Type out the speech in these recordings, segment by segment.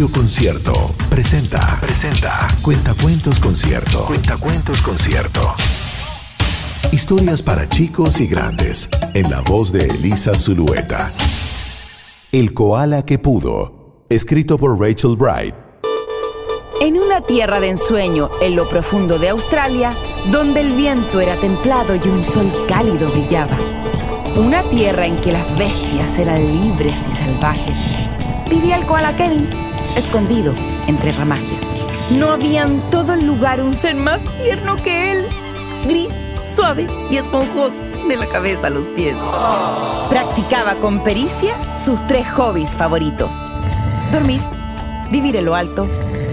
Radio Concierto presenta. Presenta. Cuentacuentos Concierto. Cuentacuentos Concierto. Historias para chicos y grandes. En la voz de Elisa Zulueta. El koala que pudo. Escrito por Rachel Bright. En una tierra de ensueño, en lo profundo de Australia, donde el viento era templado y un sol cálido brillaba. Una tierra en que las bestias eran libres y salvajes. Vivía el koala Kevin, escondido entre ramajes. No había en todo el lugar un ser más tierno que él. Gris, suave y esponjoso de la cabeza a los pies. Practicaba con pericia sus tres hobbies favoritos. Dormir, vivir en lo alto,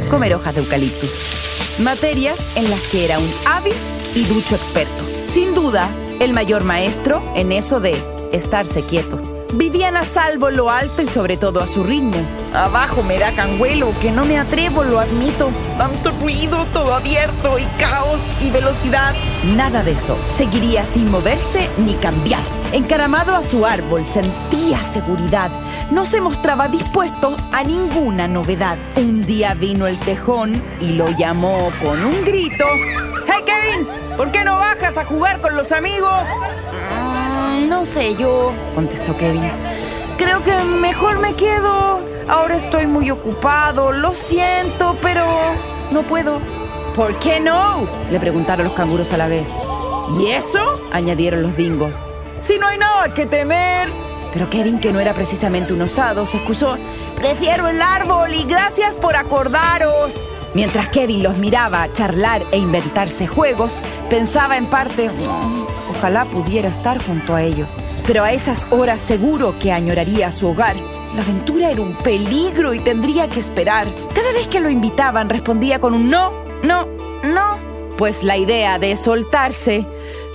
comer hojas de eucaliptus. Materias en las que era un hábil y ducho experto. Sin duda, el mayor maestro en eso de estarse quieto. Vivían a salvo lo alto y sobre todo a su ritmo. Abajo me da canguelo, que no me atrevo, lo admito. Tanto ruido, todo abierto y caos y velocidad. Nada de eso. Seguiría sin moverse ni cambiar. Encaramado a su árbol, sentía seguridad. No se mostraba dispuesto a ninguna novedad. Un día vino el tejón y lo llamó con un grito. ¡Hey Kevin! ¿Por qué no bajas a jugar con los amigos? No sé yo, contestó Kevin. Creo que mejor me quedo. Ahora estoy muy ocupado. Lo siento, pero no puedo. ¿Por qué no? Le preguntaron los canguros a la vez. ¿Y eso? añadieron los dingos. Si no hay nada que temer. Pero Kevin, que no era precisamente un osado, se excusó. Prefiero el árbol y gracias por acordaros. Mientras Kevin los miraba charlar e inventarse juegos, pensaba en parte, "Mm, ojalá pudiera estar junto a ellos. Pero a esas horas seguro que añoraría su hogar. La aventura era un peligro y tendría que esperar. Cada vez que lo invitaban respondía con un no, no, no. Pues la idea de soltarse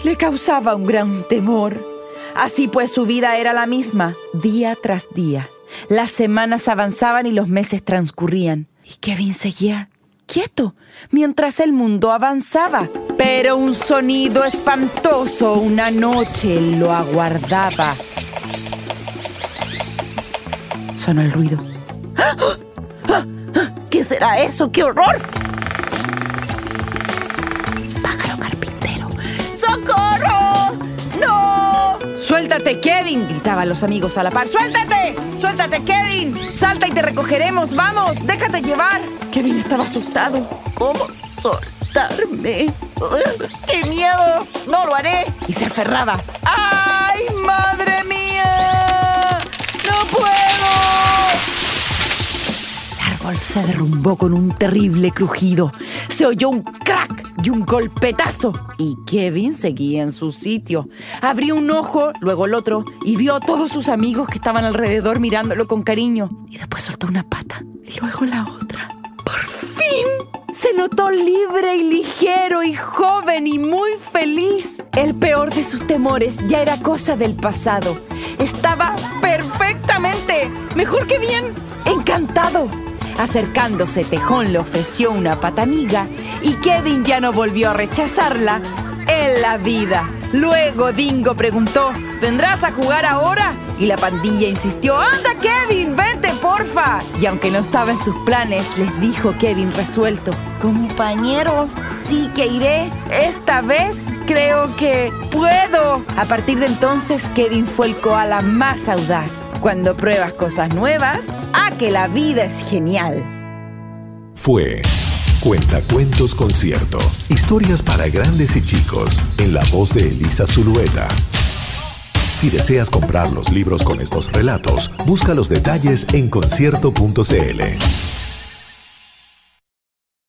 le causaba un gran temor. Así pues su vida era la misma, día tras día. Las semanas avanzaban y los meses transcurrían. Y Kevin seguía quieto mientras el mundo avanzaba. Pero un sonido espantoso una noche lo aguardaba. Sonó el ruido. ¿Qué será eso? ¡Qué horror! Pájaro carpintero. ¡Socorro! ¡No! ¡Suéltate, Kevin! gritaban los amigos a la par. ¡Suéltate! ¡Suéltate, Kevin! ¡Salta y te recogeremos! ¡Vamos! ¡Déjate llevar! Kevin estaba asustado. ¿Cómo soltarme? ¡Qué miedo! ¡No lo haré! Y se aferraba. ¡Ay, madre mía! ¡No puedo! El árbol se derrumbó con un terrible crujido. Se oyó un crack y un golpetazo. Y Kevin seguía en su sitio. Abrió un ojo, luego el otro, y vio a todos sus amigos que estaban alrededor mirándolo con cariño. Y después soltó una pata, y luego la otra. ¡Por fin! Se notó libre y ligero y joven y muy feliz. El peor de sus temores ya era cosa del pasado. Estaba perfectamente, mejor que bien, encantado. Acercándose, Tejón le ofreció una pata amiga y Kevin ya no volvió a rechazarla en la vida. Luego Dingo preguntó, ¿vendrás a jugar ahora? Y la pandilla insistió, anda Kevin, vete porfa. Y aunque no estaba en sus planes, les dijo Kevin resuelto, compañeros, sí que iré. Esta vez creo que puedo. A partir de entonces, Kevin fue el koala más audaz. Cuando pruebas cosas nuevas, a que la vida es genial. Fue Cuentacuentos Concierto. Historias para grandes y chicos. En la voz de Elisa Zulueta. Si deseas comprar los libros con estos relatos, busca los detalles en concierto.cl.